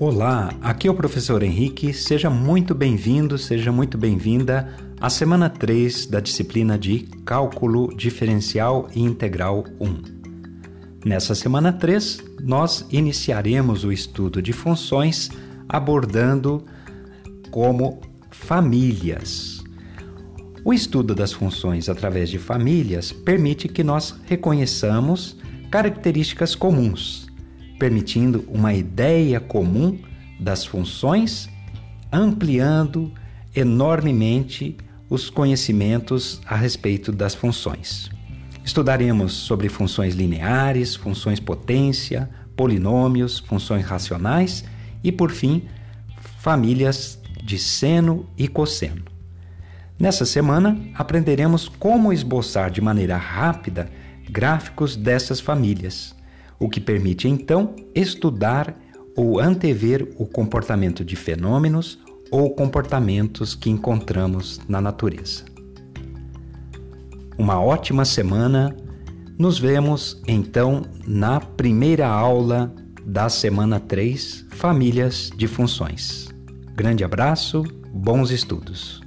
Olá, aqui é o professor Henrique. Seja muito bem-vindo, seja muito bem-vinda à semana 3 da disciplina de Cálculo Diferencial e Integral 1. Nessa semana 3, nós iniciaremos o estudo de funções abordando como famílias. O estudo das funções através de famílias permite que nós reconheçamos características comuns permitindo uma ideia comum das funções, ampliando enormemente os conhecimentos a respeito das funções. Estudaremos sobre funções lineares, funções potência, polinômios, funções racionais e, por fim, famílias de seno e cosseno. Nessa semana, aprenderemos como esboçar de maneira rápida gráficos dessas famílias o que permite então estudar ou antever o comportamento de fenômenos ou comportamentos que encontramos na natureza. Uma ótima semana. Nos vemos então na primeira aula da semana 3, Famílias de Funções. Grande abraço, bons estudos.